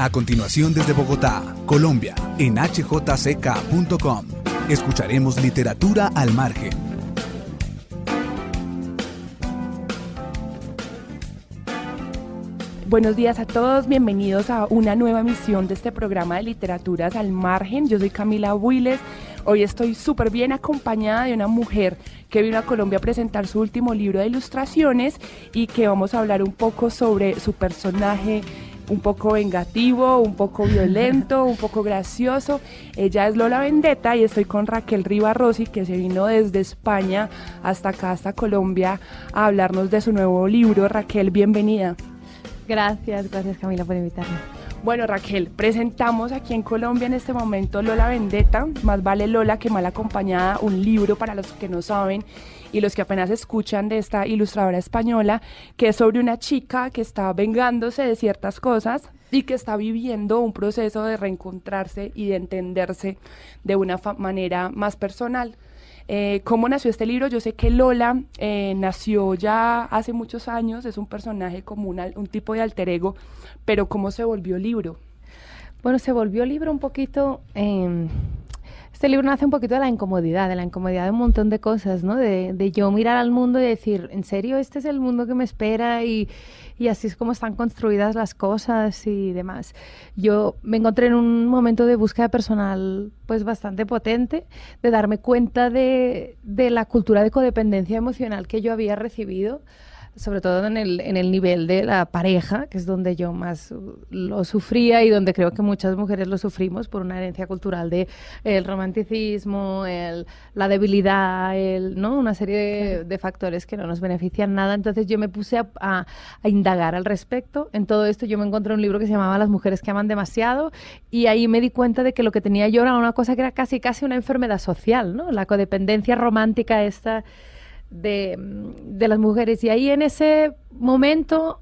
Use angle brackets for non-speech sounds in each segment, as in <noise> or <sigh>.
A continuación desde Bogotá, Colombia, en hjck.com, escucharemos literatura al margen. Buenos días a todos, bienvenidos a una nueva emisión de este programa de Literaturas al Margen. Yo soy Camila Builes. Hoy estoy súper bien acompañada de una mujer que vino a Colombia a presentar su último libro de ilustraciones y que vamos a hablar un poco sobre su personaje un poco vengativo, un poco violento, un poco gracioso. Ella es Lola Vendetta y estoy con Raquel Rossi que se vino desde España hasta acá, hasta Colombia, a hablarnos de su nuevo libro. Raquel, bienvenida. Gracias, gracias Camila por invitarme. Bueno, Raquel, presentamos aquí en Colombia en este momento Lola Vendetta, más vale Lola que mal acompañada, un libro para los que no saben y los que apenas escuchan de esta ilustradora española, que es sobre una chica que está vengándose de ciertas cosas y que está viviendo un proceso de reencontrarse y de entenderse de una manera más personal. Eh, ¿Cómo nació este libro? Yo sé que Lola eh, nació ya hace muchos años, es un personaje como un tipo de alter ego, pero ¿cómo se volvió libro? Bueno, se volvió libro un poquito... Em, este libro nace un poquito de la incomodidad, de la incomodidad de un montón de cosas, ¿no? De, de yo mirar al mundo y decir, ¿en serio este es el mundo que me espera? Y, y así es como están construidas las cosas y demás. Yo me encontré en un momento de búsqueda personal pues bastante potente, de darme cuenta de, de la cultura de codependencia emocional que yo había recibido sobre todo en el, en el nivel de la pareja, que es donde yo más lo sufría y donde creo que muchas mujeres lo sufrimos por una herencia cultural de el romanticismo, el, la debilidad, el, ¿no? una serie de, factores que no nos benefician nada. Entonces yo me puse a, a, indagar al respecto. En todo esto yo me encontré un libro que se llamaba Las mujeres que aman demasiado y ahí me di cuenta de que lo que tenía yo era una cosa que era casi casi una enfermedad social, ¿no? La codependencia romántica esta de, de las mujeres. Y ahí en ese momento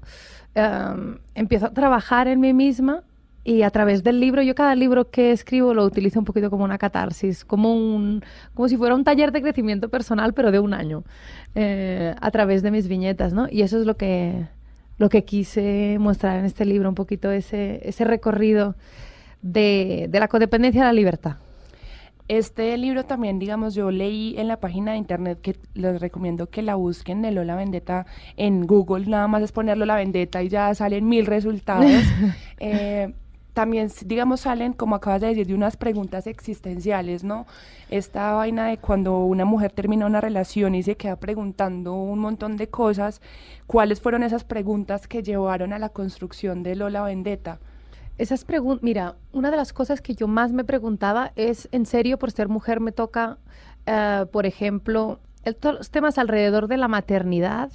em, empiezo a trabajar en mí misma y a través del libro, yo cada libro que escribo lo utilizo un poquito como una catarsis, como, un, como si fuera un taller de crecimiento personal, pero de un año, eh, a través de mis viñetas, ¿no? Y eso es lo que, lo que quise mostrar en este libro, un poquito ese, ese recorrido de, de la codependencia a la libertad. Este libro también, digamos, yo leí en la página de internet que les recomiendo que la busquen de Lola Vendetta en Google, nada más es ponerlo la Vendetta y ya salen mil resultados. <laughs> eh, también, digamos, salen, como acabas de decir, de unas preguntas existenciales, ¿no? Esta vaina de cuando una mujer termina una relación y se queda preguntando un montón de cosas, ¿cuáles fueron esas preguntas que llevaron a la construcción de Lola Vendetta? Esas preguntas, mira, una de las cosas que yo más me preguntaba es, en serio, por ser mujer me toca, uh, por ejemplo, el, los temas alrededor de la maternidad,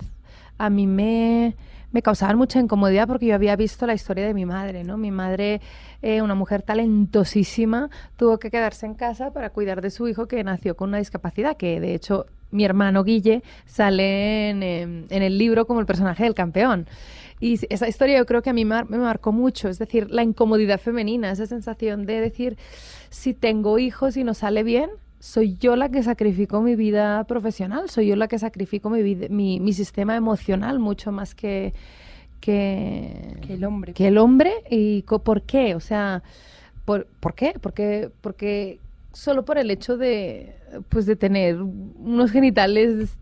a mí me, me causaban mucha incomodidad porque yo había visto la historia de mi madre, ¿no? Mi madre, eh, una mujer talentosísima, tuvo que quedarse en casa para cuidar de su hijo que nació con una discapacidad, que de hecho mi hermano Guille sale en, el libro como el personaje del campeón. Y esa historia yo creo que a mí me, marcó mucho, es decir, la incomodidad femenina, esa sensación de decir, si tengo hijos y no sale bien, soy yo la que sacrifico mi vida profesional, soy yo la que sacrifico mi, vida, mi, mi sistema emocional mucho más que, que, que, el hombre. Que el hombre. ¿Y por qué? O sea, ¿por, ¿por qué? Porque, porque solo por el hecho de, pues, de tener unos genitales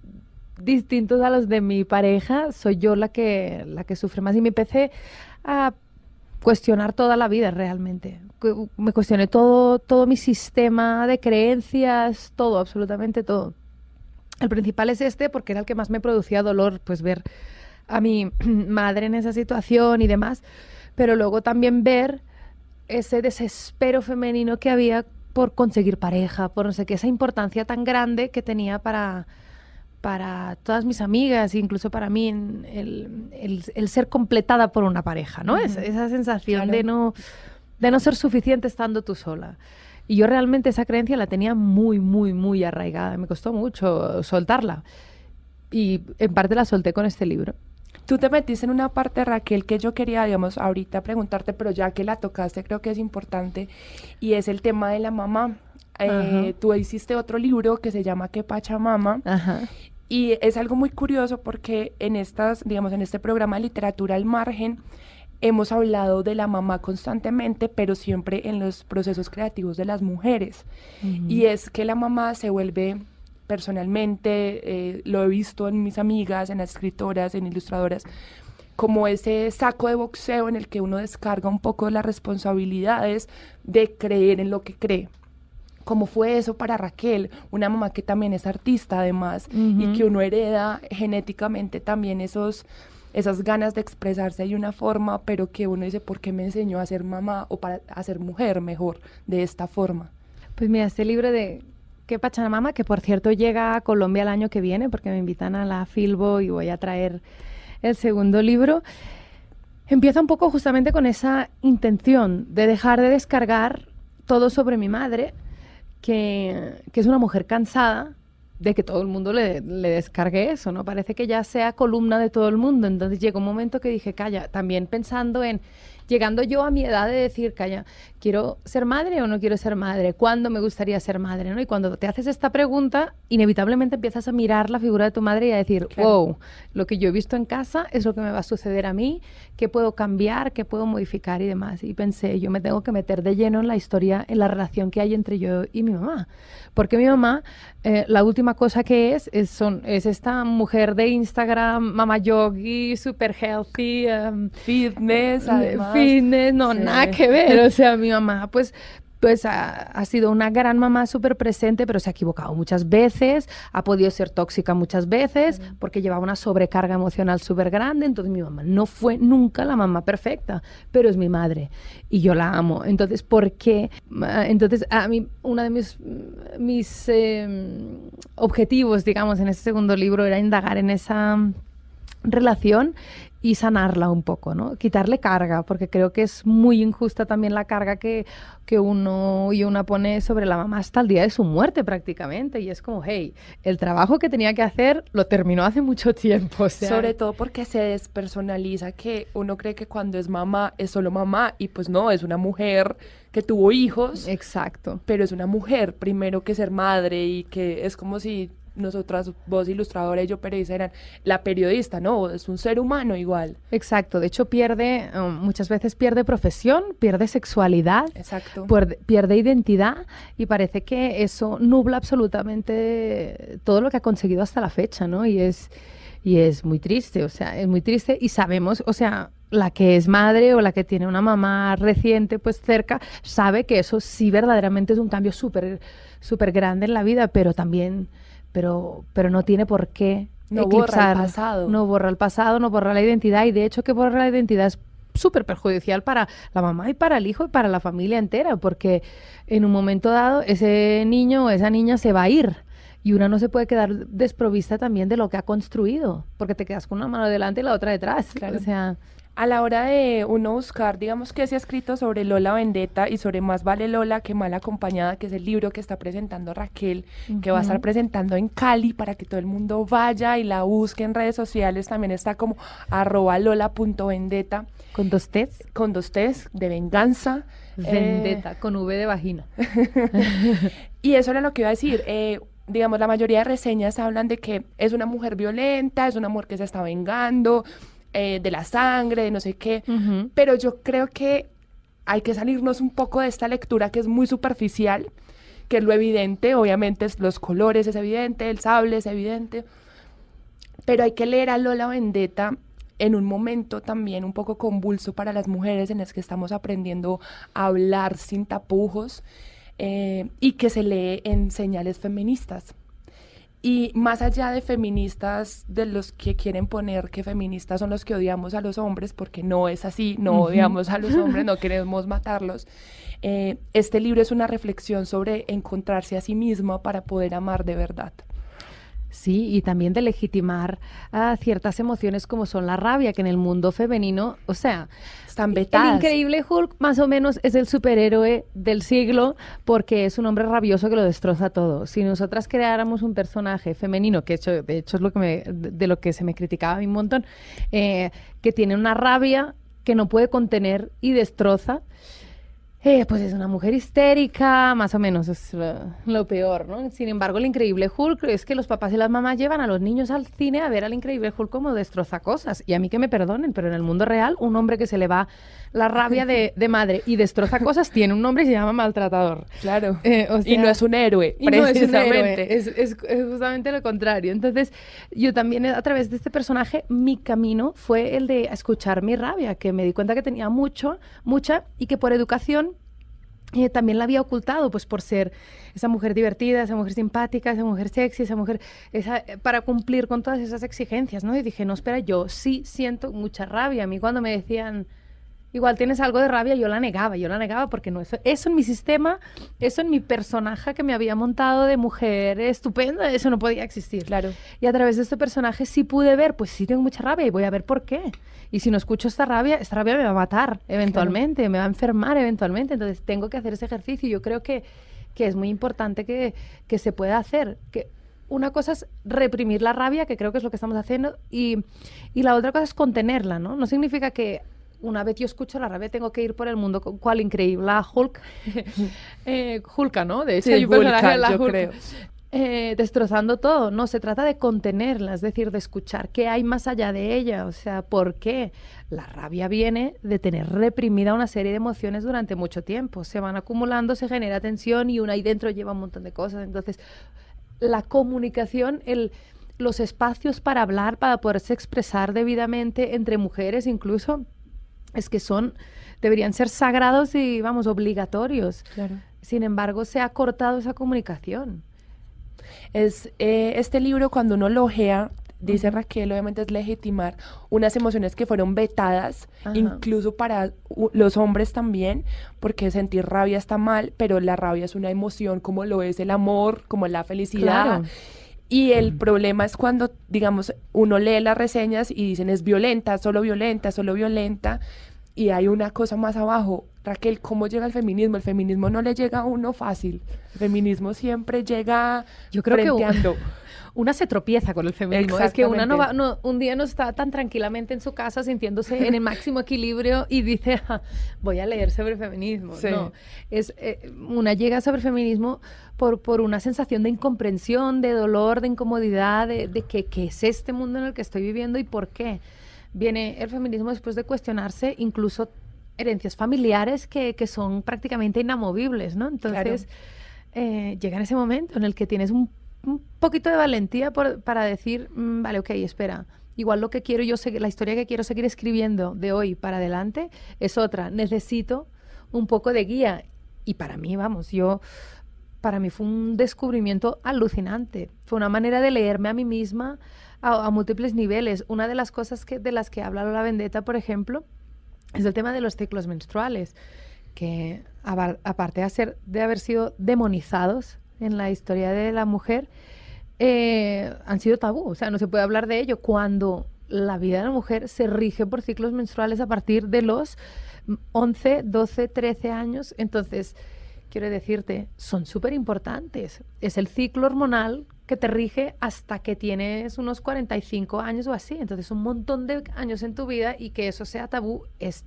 distintos a los de mi pareja, soy yo la que, la que sufre más. Y me empecé a cuestionar toda la vida realmente. Me cuestioné todo, todo mi sistema de creencias, todo, absolutamente todo. El principal es este porque era el que más me producía dolor, pues ver a mi <clears throat> madre en esa situación y demás, pero luego también ver ese desespero femenino que había por conseguir pareja, por no sé qué, esa importancia tan grande que tenía para, para todas mis amigas, incluso para mí, el, el, ser completada por una pareja, ¿no? esa sensación de, no, de no ser suficiente estando tú sola. Y yo realmente esa creencia la tenía muy, muy, muy arraigada. Me costó mucho soltarla. Y en parte la solté con este libro. Tú te metiste en una parte, Raquel, que yo quería, digamos, ahorita preguntarte, pero ya que la tocaste, creo que es importante, y es el tema de la mamá. Eh, tú hiciste otro libro que se llama Que Pachamama. Ajá. Y es algo muy curioso porque en estas, digamos, en este programa de literatura al margen, hemos hablado de la mamá constantemente, pero siempre en los procesos creativos de las mujeres. Y es que la mamá se vuelve personalmente, eh, lo he visto en mis amigas, en escritoras, en ilustradoras, como ese saco de boxeo en el que uno descarga un poco las responsabilidades de creer en lo que cree. ¿Cómo fue eso para Raquel? Una mamá que también es artista además y que uno hereda genéticamente también esos, esas ganas de expresarse de una forma, pero que uno dice, ¿por qué me enseñó a ser mamá o para a ser mujer mejor de esta forma? Pues mira, este libro de que Pachamama, que por cierto llega a Colombia el año que viene, porque me invitan a la Filbo y voy a traer el segundo libro, empieza un poco justamente con esa intención de dejar de descargar todo sobre mi madre, que, que es una mujer cansada de que todo el mundo le, le, descargue eso, ¿no? Parece que ya sea columna de todo el mundo. Entonces llegó un momento que dije, calla, también pensando en llegando yo a mi edad de decir, calla, ¿quiero ser madre o no quiero ser madre? ¿Cuándo me gustaría ser madre? ¿no? Y cuando te haces esta pregunta, inevitablemente empiezas a mirar la figura de tu madre y a decir, wow, lo que yo he visto en casa es lo que me va a suceder a mí, qué puedo cambiar, qué puedo modificar y demás. Y pensé, yo me tengo que meter de lleno en la historia, en la relación que hay entre yo y mi mamá. Porque mi mamá, eh, la última cosa que es, es, son, es esta mujer de Instagram, mamá yogi, super healthy, um, fitness, además no, nada que ver. O sea, mi mamá, pues, pues ha, sido una gran mamá súper presente, pero se ha equivocado muchas veces, ha podido ser tóxica muchas veces, porque llevaba una sobrecarga emocional súper grande. Entonces mi mamá no fue nunca la mamá perfecta, pero es mi madre y yo la amo. Entonces, ¿por qué? Entonces, a mí, uno de mis, mis em, objetivos, digamos, en este segundo libro era indagar en esa relación y sanarla un poco, ¿no? Quitarle carga, porque creo que es muy injusta también la carga que, que uno y una pone sobre la mamá hasta el día de su muerte prácticamente. Y es como, hey, el trabajo que tenía que hacer lo terminó hace mucho tiempo. sobre todo porque se despersonaliza que uno cree que cuando es mamá es solo mamá y pues no, es una mujer que tuvo hijos. Exacto. Pero es una mujer primero que ser madre y que es como si nosotras, vos ilustradora y yo periodista, eran la periodista, ¿no? Es un ser humano igual. Exacto, de hecho pierde, um, muchas veces pierde profesión, pierde sexualidad, Exacto. Pierde, identidad y parece que eso nubla absolutamente todo lo que ha conseguido hasta la fecha, ¿no? Y es, y es muy triste, o sea, es muy triste y sabemos, o sea, la que es madre o la que tiene una mamá reciente pues cerca sabe que eso sí verdaderamente es un cambio súper súper grande en la vida, pero también pero, pero no tiene por qué no borra el pasado. No borra el pasado, no borra la identidad y de hecho que borra la identidad es súper perjudicial para la mamá y para el hijo y para la familia entera, porque en un momento dado ese niño o esa niña se va a ir y una no se puede quedar desprovista también de lo que ha construido, porque te quedas con una mano delante y la otra detrás. O sea, a la hora de uno buscar, digamos que se ha escrito sobre Lola Vendetta y sobre Más vale Lola que mal acompañada, que es el libro que está presentando Raquel, que va a estar presentando en Cali para que todo el mundo vaya y la busque en redes sociales. También está como arroba lola.vendetta. ¿Con dos T's? Con dos T's, de venganza. Vendetta, con V de vagina. <laughs> y eso era lo que iba a decir. Eh, digamos, la mayoría de reseñas hablan de que es una mujer violenta, es una mujer que se está vengando, eh, de la sangre, de no sé qué, pero yo creo que hay que salirnos un poco de esta lectura que es muy superficial, que es lo evidente, obviamente es los colores es evidente, el sable es evidente, pero hay que leer a Lola Vendetta en un momento también un poco convulso para las mujeres en las que estamos aprendiendo a hablar sin tapujos eh, y que se lee en señales feministas. Y más allá de feministas, de los que quieren poner que feministas son los que odiamos a los hombres, porque no es así, no odiamos a los hombres, no queremos matarlos, eh, este libro es una reflexión sobre encontrarse a sí mismo para poder amar de verdad. Sí, y también de legitimar a ciertas emociones como son la rabia, que en el mundo femenino, o sea, están vetadas. El increíble Hulk más o menos es el superhéroe del siglo porque es un hombre rabioso que lo destroza todo. Si nosotras creáramos un personaje femenino, que hecho, de hecho es lo que me, de lo que se me criticaba a mí un montón, eh, que tiene una rabia que no puede contener y destroza, eh, pues es una mujer histérica, más o menos es lo, peor, ¿no? Sin embargo, el Increíble Hulk es que los papás y las mamás llevan a los niños al cine a ver al Increíble Hulk como destroza cosas. Y a mí que me perdonen, pero en el mundo real, un hombre que se le va la rabia de, madre y destroza cosas <laughs> tiene un nombre y se llama maltratador. Claro. Eh, y no es un héroe, y No es, un héroe. Es, es, justamente lo contrario. Entonces, yo también a través de este personaje, mi camino fue el de escuchar mi rabia, que me di cuenta que tenía mucho, mucha, y que por educación eh, también la había ocultado, pues por ser esa mujer divertida, esa mujer simpática, esa mujer sexy, esa mujer, esa, eh, para cumplir con todas esas exigencias, ¿no? Y dije, no, espera, yo sí siento mucha rabia. A mí cuando me decían, igual tienes algo de rabia, yo la negaba, yo la negaba porque no, eso, eso en mi sistema, eso en mi personaje que me había montado de mujer estupenda, eso no podía existir. Claro. Y a través de este personaje sí pude ver, pues sí tengo mucha rabia y voy a ver por qué. Y si no escucho esta rabia, esta rabia me va a matar eventualmente, me va a enfermar eventualmente, entonces tengo que hacer ese ejercicio. Yo creo que, que es muy importante que, que se pueda hacer. Que, una cosa es reprimir la rabia, que creo que es lo que estamos haciendo, y, y, la otra cosa es contenerla, ¿no? No significa que una vez yo escucho la rabia, tengo que ir por el mundo con cual increíble. La Hulk, <laughs> eh, Hulka, ¿no? De hecho, hay un personaje la Hulk, creo. Eh, destrozando todo. No, se trata de contenerla, es decir, de escuchar qué hay más allá de ella. O sea, ¿por qué? La rabia viene de tener reprimida una serie de emociones durante mucho tiempo. Se van acumulando, se genera tensión y una ahí dentro lleva un montón de cosas. Entonces, la comunicación, el los espacios para hablar, para poderse expresar debidamente entre mujeres incluso, es que son, deberían ser sagrados y, vamos, obligatorios. Claro. Sin embargo, se ha cortado esa comunicación. Es, eh, este libro, cuando uno lo ojea, dice Raquel, obviamente es legitimar unas emociones que fueron vetadas, incluso para los hombres también, porque sentir rabia está mal, pero la rabia es una emoción como lo es el amor, como la felicidad. Y el problema es cuando, digamos, uno lee las reseñas y dicen es violenta, solo violenta, solo violenta. Y hay una cosa más abajo. Raquel, ¿cómo llega el feminismo? El feminismo no le llega a uno fácil. El feminismo siempre llega Yo creo que <laughs> <laughs> una se tropieza con el feminismo. Es que una no va, no, un día no está tan tranquilamente en su casa sintiéndose en el máximo equilibrio y dice, ah, voy a leer sobre feminismo. No, es, eh, una llega sobre feminismo por, por una sensación de incomprensión, de dolor, de incomodidad, de, de que, qué es este mundo en el que estoy viviendo y por qué. Viene el feminismo después de cuestionarse incluso herencias familiares que, que son prácticamente inamovibles, ¿no? Entonces, eh, llega en ese momento en el que tienes un, un poquito de valentía para decir, mm, vale, ok, espera, igual lo que quiero yo, la historia que quiero seguir escribiendo de hoy para adelante es otra. Necesito un poco de guía. Y para mí, vamos, yo para mí fue un descubrimiento alucinante. Fue una manera de leerme a mí misma a, múltiples niveles. Una de las cosas que, de las que habla la Vendetta, por ejemplo, es el tema de los ciclos menstruales, que aparte de, haber sido demonizados en la historia de la mujer, eh, han sido tabú. O sea, no se puede hablar de ello cuando la vida de la mujer se rige por ciclos menstruales a partir de los 11, 12, 13 años. Entonces, quiero decirte, son súper importantes. Es el ciclo hormonal que te rige hasta que tienes unos 45 años o así. Entonces, un montón de años en tu vida y que eso sea tabú es,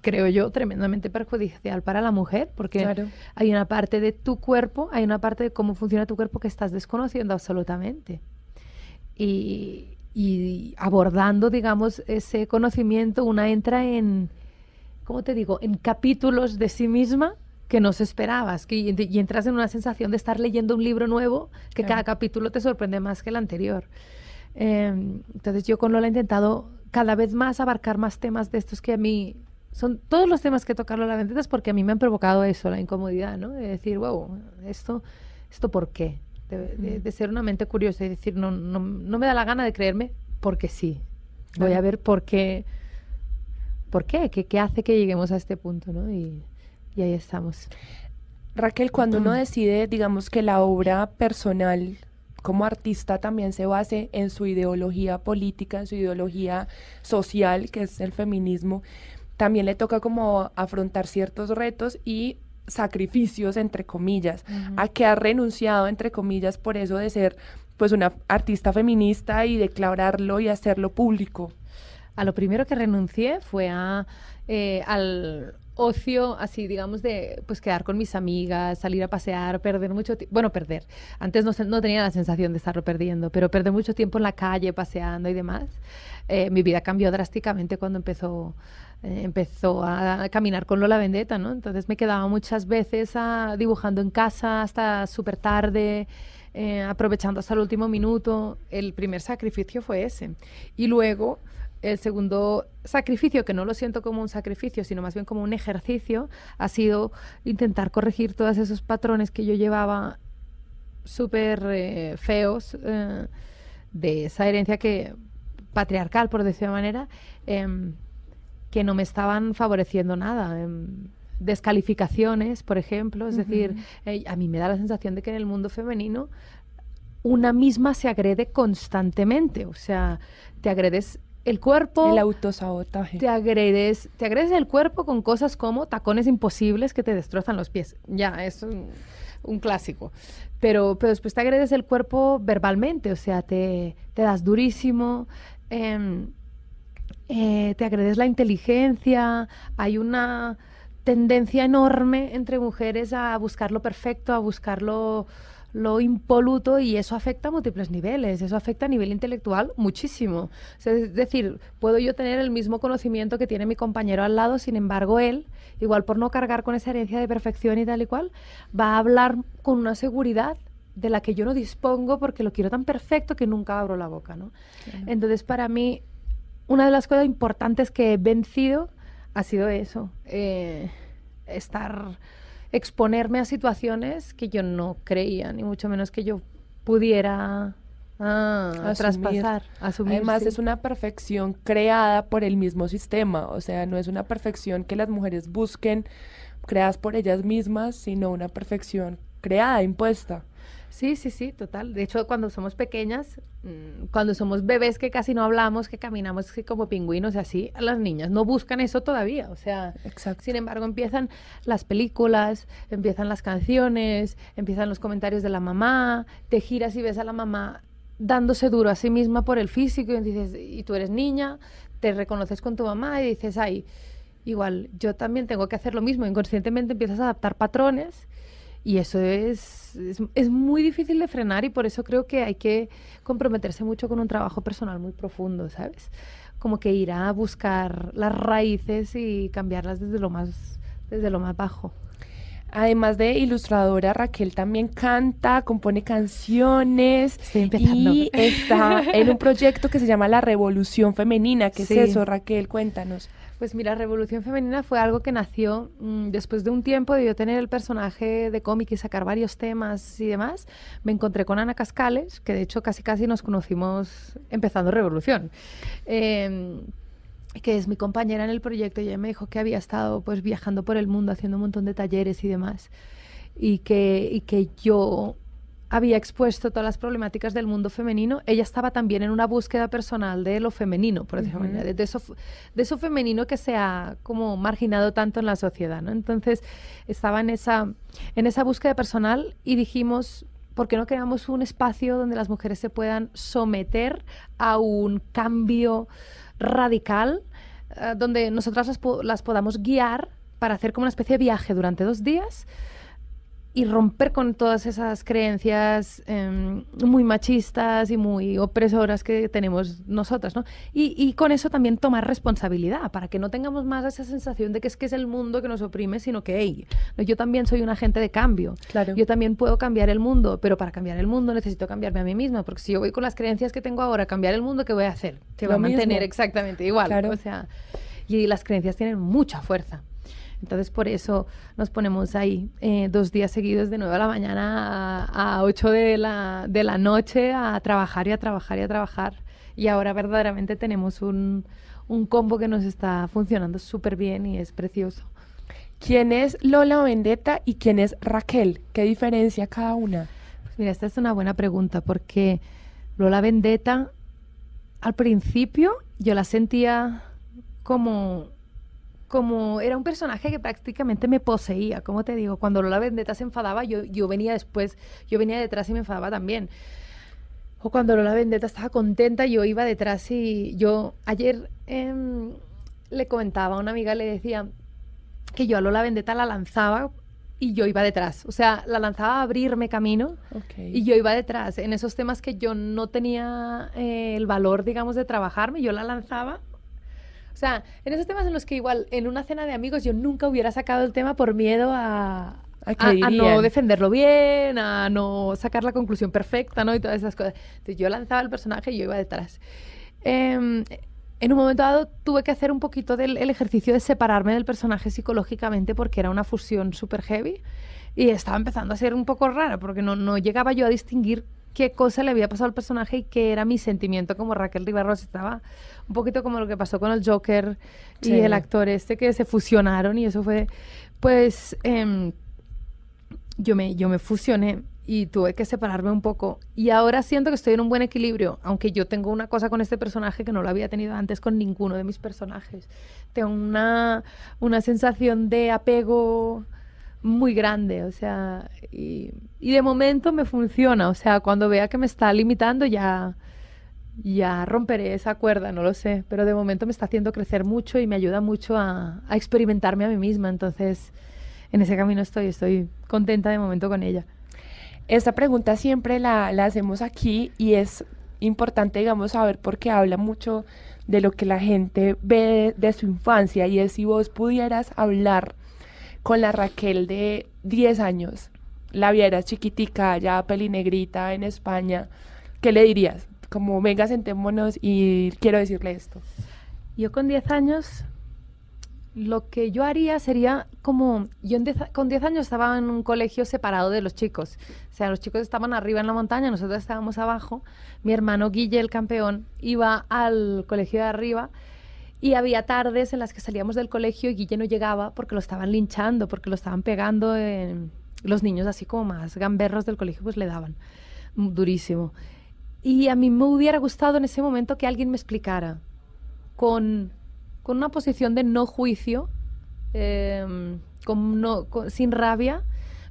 creo yo, tremendamente perjudicial para la mujer, porque hay una parte de tu cuerpo, hay una parte de cómo funciona tu cuerpo que estás desconociendo absolutamente. Y, y abordando, digamos, ese conocimiento, una entra en, ¿cómo te digo?, en capítulos de sí misma que no se esperabas, que, y, entras en una sensación de estar leyendo un libro nuevo, que cada capítulo te sorprende más que el anterior. Em, entonces yo con Lola he intentado cada vez más abarcar más temas de estos que a mí son todos los temas que tocar Lola Vendetta es porque a mí me han provocado eso, la incomodidad, ¿no? De decir, wow, esto, esto por qué? De, ser una mente curiosa y decir, no, no, no me da la gana de creerme porque sí. Voy a ver por qué, por qué, qué, qué hace que lleguemos a este punto, ¿no? Y, y ahí estamos. Raquel, cuando uno decide, digamos, que la obra personal como artista también se base en su ideología política, en su ideología social, que es el feminismo, también le toca como afrontar ciertos retos y sacrificios, entre comillas, a que ha renunciado, entre comillas, por eso de ser pues una artista feminista y declararlo y hacerlo público. A lo primero que renuncié fue a, eh, al ocio así, digamos, de pues quedar con mis amigas, salir a pasear, perder mucho tiempo. Bueno, perder. Antes no, no, tenía la sensación de estarlo perdiendo, pero perder mucho tiempo en la calle, paseando y demás. Eh, mi vida cambió drásticamente cuando empezó, eh, empezó a, caminar con Lola Vendetta, ¿no? Entonces me quedaba muchas veces a, dibujando en casa hasta súper tarde. Eh, aprovechando hasta el último minuto, el primer sacrificio fue ese. Y luego el segundo sacrificio, que no lo siento como un sacrificio, sino más bien como un ejercicio, ha sido intentar corregir todos esos patrones que yo llevaba súper eh, feos eh, de esa herencia que patriarcal, por decir de manera, em, que no me estaban favoreciendo nada. Em, descalificaciones, por ejemplo, es decir, eh, a mí me da la sensación de que en el mundo femenino una misma se agrede constantemente, o sea, te agredes el cuerpo. El autosabotaje. Te agredes, te agredes el cuerpo con cosas como tacones imposibles que te destrozan los pies. Ya, es un, clásico. Pero, pero después te agredes el cuerpo verbalmente, o sea, te, te das durísimo. Em, eh, te agredes la inteligencia, hay una tendencia enorme entre mujeres a buscar lo perfecto, a buscar lo, lo impoluto y eso afecta a múltiples niveles, eso afecta a nivel intelectual muchísimo. es decir, puedo yo tener el mismo conocimiento que tiene mi compañero al lado, sin embargo él, igual por no cargar con esa herencia de perfección y tal y cual, va a hablar con una seguridad de la que yo no dispongo porque lo quiero tan perfecto que nunca abro la boca, ¿no? Entonces, para mí, una de las cosas importantes que he vencido ha sido eso, eh, estar exponerme a situaciones que yo no creía, ni mucho menos que yo pudiera ah, traspasar. Además, es una perfección creada por el mismo sistema, o sea, no es una perfección que las mujeres busquen, creadas por ellas mismas, sino una perfección creada, impuesta. Sí, sí, sí, total. De hecho, cuando somos pequeñas, mm, cuando somos bebés que casi no hablamos, que caminamos como pingüinos y así, las niñas no buscan eso todavía. O sea, sin embargo, empiezan las películas, empiezan las canciones, empiezan los comentarios de la mamá, te giras y ves a la mamá dándose duro a sí misma por el físico y dices, y tú eres niña, te reconoces con tu mamá y dices, ay, igual, yo también tengo que hacer lo mismo. Inconscientemente empiezas a adaptar patrones y eso es, es, muy difícil de frenar y por eso creo que hay que comprometerse mucho con un trabajo personal muy profundo, ¿sabes? Como que ir a buscar las raíces y cambiarlas desde lo más, desde lo más bajo. Además de ilustradora, Raquel también canta, compone canciones y está en un proyecto que se llama La Revolución Femenina. ¿Qué es eso, Raquel? Cuéntanos. Pues mira, Revolución Femenina fue algo que nació mm, después de un tiempo de yo tener el personaje de cómic y sacar varios temas y demás. Me encontré con Ana Cascales, que de hecho casi casi nos conocimos empezando Revolución. Em, que es mi compañera en el proyecto, y ella me dijo que había estado pues viajando por el mundo haciendo un montón de talleres y demás. Y que, y que yo había expuesto todas las problemáticas del mundo femenino, ella estaba también en una búsqueda personal de lo femenino, por decirlo de, de, eso, de eso femenino que se ha como marginado tanto en la sociedad, ¿no? Entonces, estaba en esa, en esa búsqueda personal y dijimos, ¿por qué no creamos un espacio donde las mujeres se puedan someter a un cambio radical, eh, donde nosotras las, las podamos guiar para hacer como una especie de viaje durante dos días? Y romper con todas esas creencias em, muy machistas y muy opresoras que tenemos nosotras, ¿no? Y, y, con eso también tomar responsabilidad, para que no tengamos más esa sensación de que es que es el mundo que nos oprime, sino que, hey, yo también soy un agente de cambio. Claro. Yo también puedo cambiar el mundo, pero para cambiar el mundo necesito cambiarme a mí misma, porque si yo voy con las creencias que tengo ahora a cambiar el mundo, ¿qué voy a hacer? Se va a mantener exactamente igual. Claro. O sea, y las creencias tienen mucha fuerza. Entonces, por eso nos ponemos ahí eh, dos días seguidos de 9 de la mañana a, a 8 de la, de la noche a trabajar y a trabajar y a trabajar. Y ahora verdaderamente tenemos un, un combo que nos está funcionando súper bien y es precioso. ¿Quién es Lola Vendetta y quién es Raquel? ¿Qué diferencia cada una? Mira, esta es una buena pregunta porque Lola Vendetta, al principio yo la sentía como, como era un personaje que prácticamente me poseía, como te digo, cuando Lola Vendetta se enfadaba, yo, yo venía después, yo venía detrás y me enfadaba también. O cuando Lola Vendetta estaba contenta, yo iba detrás y yo ayer em, le comentaba a una amiga, le decía que yo a Lola Vendetta la lanzaba y yo iba detrás. O sea, la lanzaba a abrirme camino y yo iba detrás. En esos temas que yo no tenía eh, el valor, digamos, de trabajarme, yo la lanzaba. O sea, en esos temas en los que igual en una cena de amigos yo nunca hubiera sacado el tema por miedo a, a, no defenderlo bien, a no sacar la conclusión perfecta, ¿no? Y todas esas cosas. Entonces yo lanzaba el personaje y yo iba detrás. Eh, en un momento dado tuve que hacer un poquito del ejercicio de separarme del personaje psicológicamente porque era una fusión súper heavy y estaba empezando a ser un poco rara porque no, no llegaba yo a distinguir qué cosa le había pasado al personaje y qué era mi sentimiento como Raquel Ribarros. Estaba un poquito como lo que pasó con el Joker y el actor este que se fusionaron y eso fue, pues, em, yo, me, yo me fusioné y tuve que separarme un poco. Y ahora siento que estoy en un buen equilibrio, aunque yo tengo una cosa con este personaje que no lo había tenido antes con ninguno de mis personajes. Tengo una, una sensación de apego muy grande, o sea, y, de momento me funciona, o sea, cuando vea que me está limitando ya, ya romperé esa cuerda, no lo sé, pero de momento me está haciendo crecer mucho y me ayuda mucho a, a experimentarme a mí misma, entonces en ese camino estoy, estoy contenta de momento con ella. Esta pregunta siempre la, hacemos aquí y es importante, digamos, saber porque habla mucho de lo que la gente ve de, su infancia y es si vos pudieras hablar con la Raquel de 10 años, la vieras chiquitica, ya pelinegrita en España, ¿qué le dirías? Como, venga, sentémonos y quiero decirle esto. Yo con 10 años lo que yo haría sería como, yo con 10 años estaba en un colegio separado de los chicos, o sea, los chicos estaban arriba en la montaña, nosotros estábamos abajo, mi hermano Guille, el campeón, iba al colegio de arriba y había tardes en las que salíamos del colegio y Guille no llegaba porque lo estaban linchando, porque lo estaban pegando, los niños así como más gamberros del colegio pues le daban durísimo. Y a mí me hubiera gustado en ese momento que alguien me explicara con con una posición de no juicio, em, con sin rabia,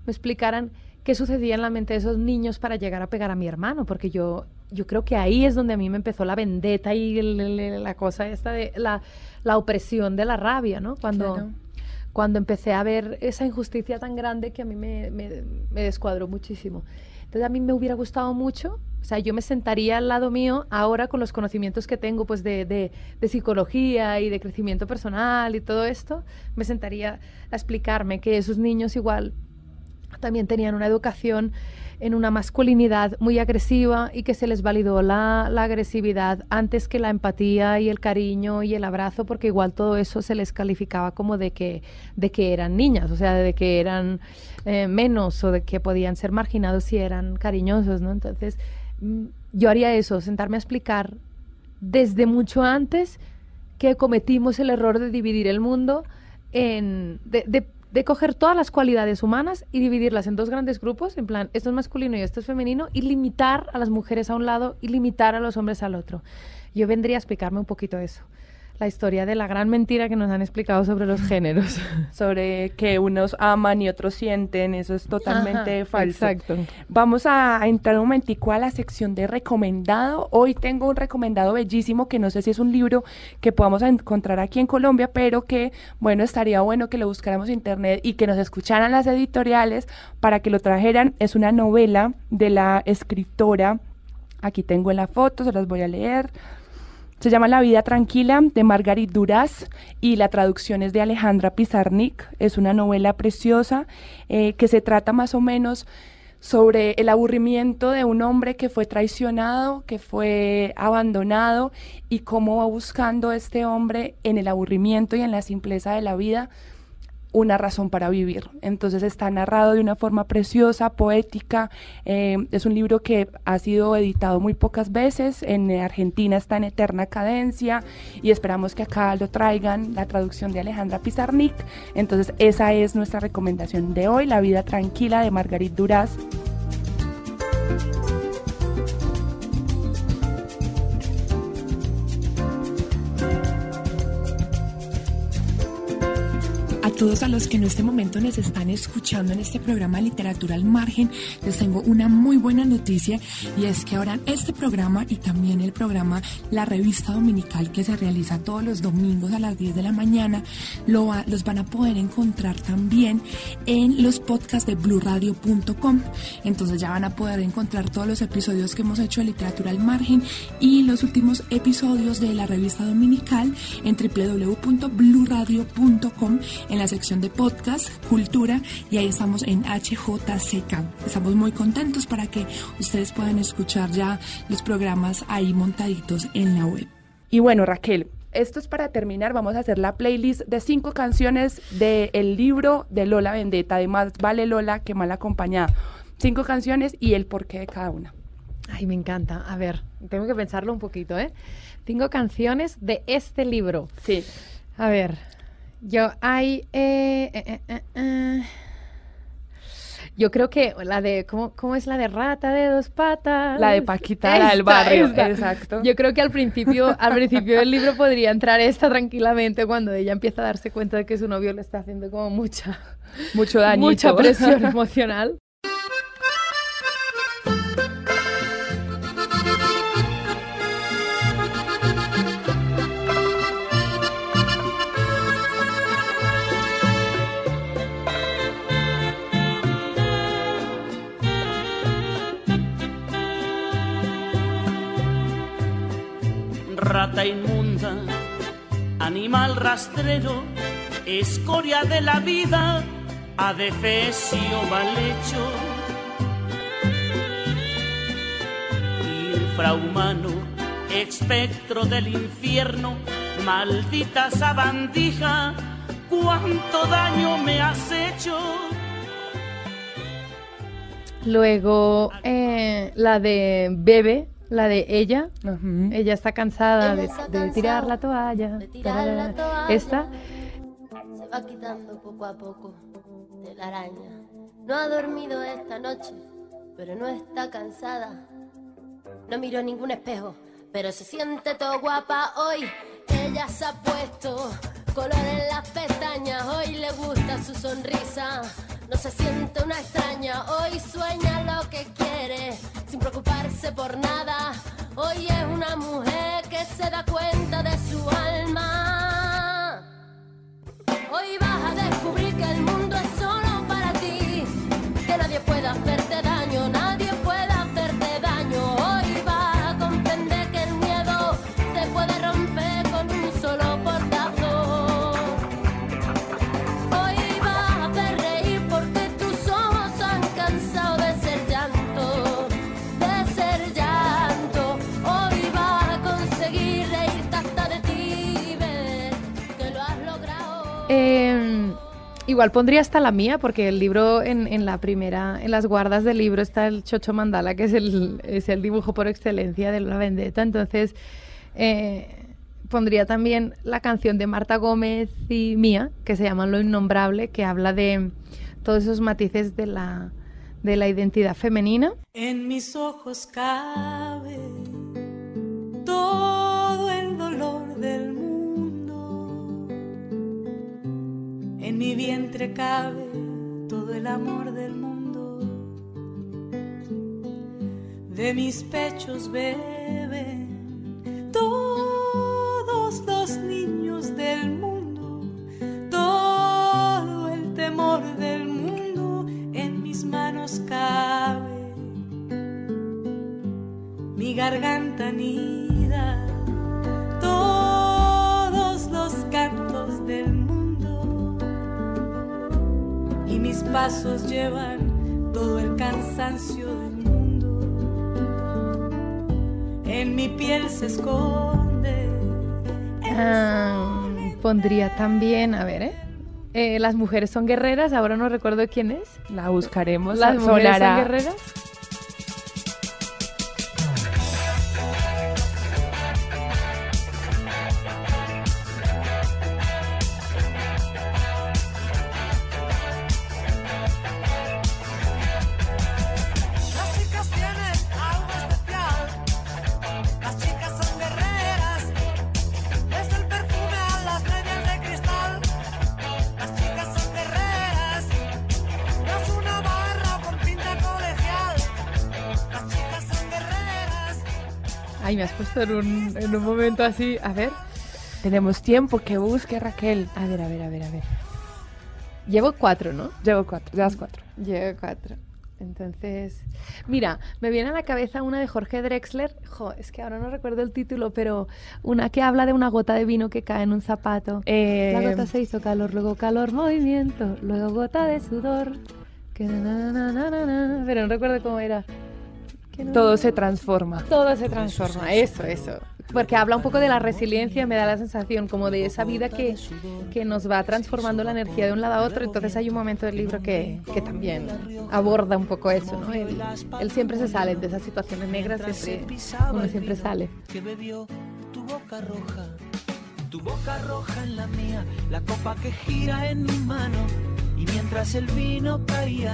me explicaran qué sucedía en la mente de esos niños para llegar a pegar a mi hermano, porque yo, yo creo que ahí es donde a mí me empezó la vendetta y la cosa esta de la, la, opresión de la rabia, ¿no? Cuando, cuando empecé a ver esa injusticia tan grande que a mí me, me, me descuadró muchísimo. Entonces a mí me hubiera gustado mucho, o sea, yo me sentaría al lado mío ahora con los conocimientos que tengo pues de, de, de psicología y de crecimiento personal y todo esto, me sentaría a explicarme que esos niños igual también tenían una educación en una masculinidad muy agresiva y que se les validó la, la, agresividad antes que la empatía y el cariño y el abrazo, porque igual todo eso se les calificaba como de que, de que eran niñas, o sea, de que eran eh, menos o de que podían ser marginados si eran cariñosos, ¿no? Entonces, mm, yo haría eso, sentarme a explicar desde mucho antes que cometimos el error de dividir el mundo en, de coger todas las cualidades humanas y dividirlas en dos grandes grupos, en plan, esto es masculino y esto es femenino, y limitar a las mujeres a un lado y limitar a los hombres al otro. Yo vendría a explicarme un poquito eso la historia de la gran mentira que nos han explicado sobre los <laughs> géneros. sobre que unos aman y otros sienten, eso es totalmente falso. Exacto. Vamos a, entrar un momentico a la sección de recomendado. Hoy tengo un recomendado bellísimo que no sé si es un libro que podamos encontrar aquí en Colombia, pero que, bueno, estaría bueno que lo buscáramos en internet y que nos escucharan las editoriales para que lo trajeran. Es una novela de la escritora Aquí tengo en la foto, se las voy a leer. Se llama La vida tranquila de Margarit Duras y la traducción es de Alejandra Pizarnik. Es una novela preciosa eh, que se trata más o menos sobre el aburrimiento de un hombre que fue traicionado, que fue abandonado y cómo va buscando este hombre en el aburrimiento y en la simpleza de la vida una razón para vivir. Entonces está narrado de una forma preciosa, poética. Eh, es un libro que ha sido editado muy pocas veces. En Argentina está en eterna cadencia y esperamos que acá lo traigan, la traducción de Alejandra Pizarnik. Entonces esa es nuestra recomendación de hoy, La vida tranquila de Margarit Duras. Todos a los que en este momento nos están escuchando en este programa Literatura al Margen, les tengo una muy buena noticia y es que ahora este programa y también el programa La Revista Dominical que se realiza todos los domingos a las 10 de la mañana, lo los van a poder encontrar también en los podcasts de bluradio.com. Entonces ya van a poder encontrar todos los episodios que hemos hecho de Literatura al Margen y los últimos episodios de la Revista Dominical en www.bluradio.com en la sección de podcast, cultura y ahí estamos en HJCK. Estamos muy contentos para que ustedes puedan escuchar ya los programas ahí montaditos en la web. Y bueno, Raquel, esto es para terminar. Vamos a hacer la playlist de cinco canciones del libro de Lola Vendetta. Además, vale Lola que mal acompañada. Cinco canciones y el porqué de cada una. Ay, me encanta. A ver, tengo que pensarlo un poquito, ¿eh? Cinco canciones de este libro. Sí. A ver, yo hay... Eh, eh, eh, yo creo que la de, ¿cómo, ¿cómo, es la de rata de dos patas? La de Paquita, la del barrio, exacto. Yo creo que al principio, al principio del libro podría entrar esta tranquilamente cuando ella empieza a darse cuenta de que su novio le está haciendo como mucha... Mucho daño. Mucha presión emocional. Inmunda, animal rastrero, escoria de la vida, adefesio mal hecho. Infrahumano, espectro del infierno, maldita sabandija, cuánto daño me has hecho. Luego, eh, la de Bebe, la de ella, ella está cansada, de, tirar la toalla. Esta. Se va quitando poco a poco de la araña. No ha dormido esta noche, pero no está cansada. No miró ningún espejo, pero se siente todo guapa hoy. Ella se ha puesto color en las pestañas, hoy le gusta su sonrisa no se siente una extraña, hoy sueña lo que quiere, sin preocuparse por nada. Hoy es una mujer que se da cuenta de su alma. Hoy vas a descubrir que el mundo es solo igual pondría hasta la mía, porque el libro en, en la primera, en las guardas del libro está el Chocho Mandala, que es el, es el dibujo por excelencia de la vendetta. Entonces, eh, pondría también la canción de Marta Gómez y mía, que se llama Lo Innombrable, que habla de todos esos matices de la, de la identidad femenina. En mis ojos cabe todo Mi vientre cabe todo el amor del mundo. De mis pechos beben todos los niños del mundo. Todo el temor del mundo en mis manos cabe. Mi garganta anida todos los cantos del mundo mis pasos llevan todo el cansancio del mundo. En mi piel se esconde Ah, pondría también, a ver, ¿eh? Eh, Las mujeres son guerreras, ahora no recuerdo quién es. La buscaremos. Las mujeres sonará. son guerreras. En un, en un momento así. A ver. Tenemos tiempo que busque Raquel. A ver, a ver, a ver, a ver. Llevo cuatro, ¿no? Llevo cuatro, llevas cuatro. Llevo cuatro. Entonces, mira, me viene a la cabeza una de Jorge Drexler, jo, es que ahora no recuerdo el título, pero una que habla de una gota de vino que cae en un zapato. Eh, la gota se hizo calor, luego calor, movimiento, luego gota de sudor. Que na, na, na, na, na, pero no recuerdo cómo era. No- Todo se transforma. todo se transforma, eso, eso. Porque habla un poco de la resiliencia, me da la sensación como de esa vida que, que nos va transformando la energía de un lado a otro. Entonces hay un momento del libro que, que también aborda un poco eso, ¿no? Él, él siempre se sale de esas situaciones negras, siempre, uno siempre sale. que bebió tu boca roja, tu boca roja en la mía, la copa que gira en mi mano. Y mientras el vino caía,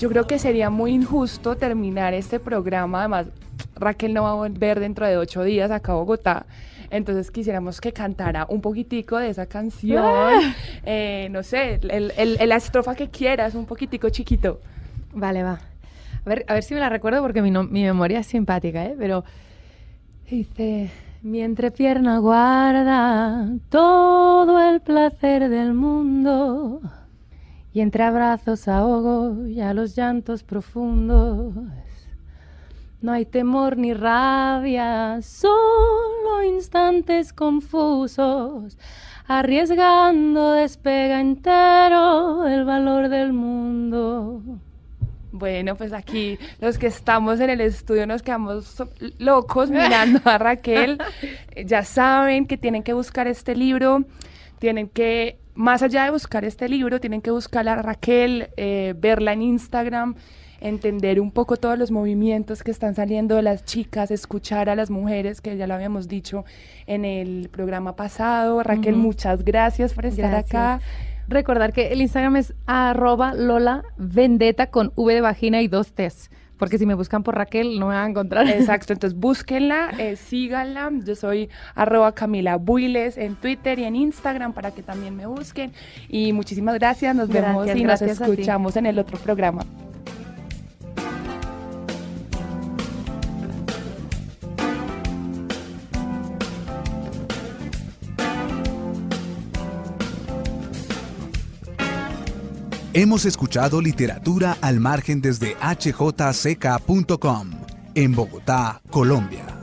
Yo creo que sería muy injusto terminar este programa. Además, Raquel no va a volver dentro de ocho días acá a Bogotá. Entonces quisiéramos que cantara un poquitico de esa canción. Ah. Eh, no sé, el- el- el- la estrofa que quieras, un poquitico chiquito. Vale, va. A ver, a ver si me la recuerdo porque mi, no- mi memoria es simpática, ¿eh? Pero dice, mi entrepierna guarda todo el placer del mundo y entre abrazos ahogo ya los llantos profundos. No hay temor ni rabia, solo instantes confusos. Arriesgando despega entero el valor del mundo. Bueno, pues aquí los que estamos en el estudio nos quedamos locos mirando a Raquel. <laughs> Ya saben que tienen que buscar este libro, tienen que, más allá de buscar este libro, tienen que buscar a Raquel, eh, verla en Instagram, entender un poco todos los movimientos que están saliendo de las chicas, escuchar a las mujeres, que ya lo habíamos dicho en el programa pasado. Raquel, muchas gracias por estar Gracias. acá. Recordar que el Instagram es arroba Lola Vendetta con V de vagina y dos T's. Porque si me buscan por Raquel no me van a encontrar. <laughs> Exacto, entonces búsquenla, eh, síganla. Yo soy arroba Camila Builes en Twitter y en Instagram para que también me busquen. Y muchísimas gracias, nos vemos Gracias, y gracias a nos escuchamos en el otro programa. Hemos escuchado literatura al margen desde hjck.com en Bogotá, Colombia.